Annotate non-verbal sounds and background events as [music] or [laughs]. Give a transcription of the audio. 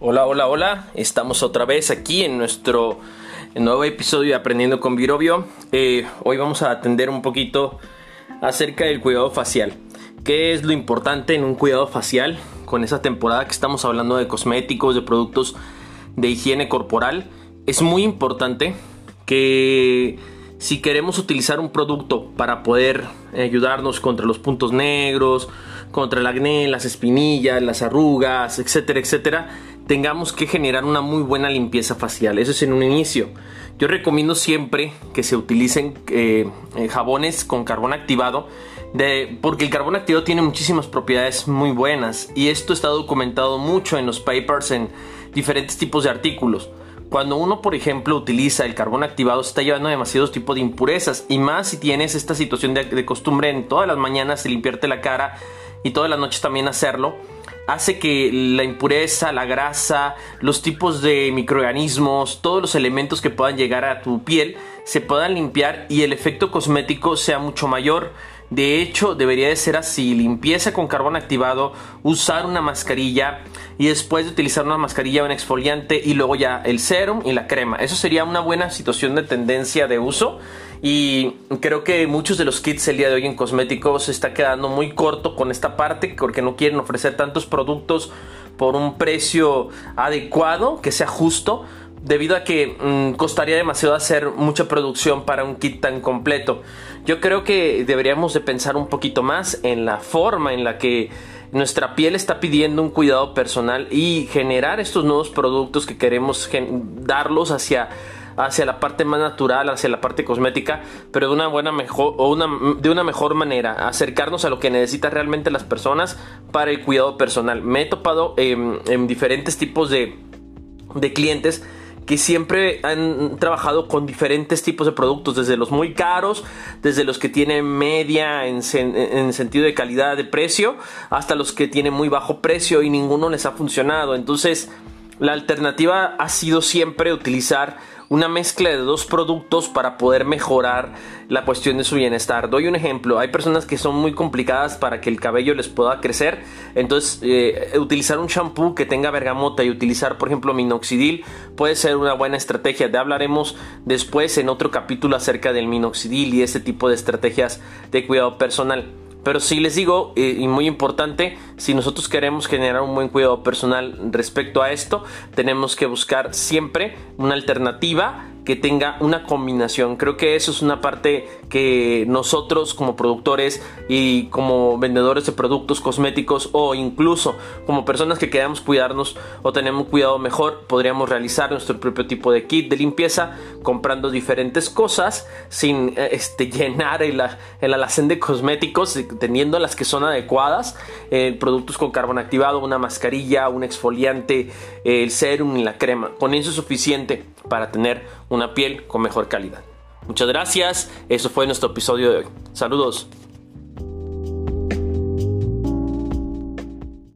Hola, hola, hola. Estamos otra vez aquí en nuestro nuevo episodio de Aprendiendo con Virobio. Eh, hoy vamos a atender un poquito acerca del cuidado facial. ¿Qué es lo importante en un cuidado facial? Con esa temporada que estamos hablando de cosméticos, de productos de higiene corporal, es muy importante que si queremos utilizar un producto para poder ayudarnos contra los puntos negros, contra el acné, las espinillas, las arrugas, etcétera, etcétera, tengamos que generar una muy buena limpieza facial. Eso es en un inicio. Yo recomiendo siempre que se utilicen eh, eh, jabones con carbón activado, de, porque el carbón activado tiene muchísimas propiedades muy buenas y esto está documentado mucho en los papers, en diferentes tipos de artículos. Cuando uno, por ejemplo, utiliza el carbón activado, se está llevando demasiados tipos de impurezas. Y más si tienes esta situación de, de costumbre en todas las mañanas de limpiarte la cara y todas las noches también hacerlo hace que la impureza, la grasa, los tipos de microorganismos, todos los elementos que puedan llegar a tu piel se puedan limpiar y el efecto cosmético sea mucho mayor. De hecho, debería de ser así, limpieza con carbón activado, usar una mascarilla y después de utilizar una mascarilla un exfoliante y luego ya el serum y la crema. Eso sería una buena situación de tendencia de uso y creo que muchos de los kits el día de hoy en cosméticos se está quedando muy corto con esta parte porque no quieren ofrecer tantos productos por un precio adecuado, que sea justo debido a que mm, costaría demasiado hacer mucha producción para un kit tan completo. Yo creo que deberíamos de pensar un poquito más en la forma en la que nuestra piel está pidiendo un cuidado personal y generar estos nuevos productos que queremos darlos hacia hacia la parte más natural, hacia la parte cosmética, pero de una buena mejor o una, de una mejor manera, acercarnos a lo que necesitan realmente las personas para el cuidado personal. Me he topado en diferentes tipos de, de clientes que siempre han trabajado con diferentes tipos de productos, desde los muy caros, desde los que tienen media en, sentido de calidad de precio, hasta los que tienen muy bajo precio y ninguno les ha funcionado. Entonces, la alternativa ha sido siempre utilizar una mezcla de dos productos para poder mejorar la cuestión de su bienestar. Doy un ejemplo, hay personas que son muy complicadas para que el cabello les pueda crecer, entonces eh, utilizar un shampoo que tenga bergamota y utilizar por ejemplo minoxidil puede ser una buena estrategia. De hablaremos después en otro capítulo acerca del minoxidil y este tipo de estrategias de cuidado personal. Pero sí les digo, eh, y muy importante, si nosotros queremos generar un buen cuidado personal respecto a esto, tenemos que buscar siempre una alternativa que tenga una combinación. Creo que eso es una parte que nosotros como productores y como vendedores de productos cosméticos o incluso como personas que queramos cuidarnos o tenemos cuidado mejor, podríamos realizar nuestro propio tipo de kit de limpieza comprando diferentes cosas sin eh, este, [laughs] llenar el, el alacén de cosméticos, teniendo las que son adecuadas, eh, productos con carbón activado, una mascarilla, un exfoliante, el serum y la crema. Con eso es suficiente para tener una piel con mejor calidad. Muchas gracias, eso fue nuestro episodio de hoy. Saludos.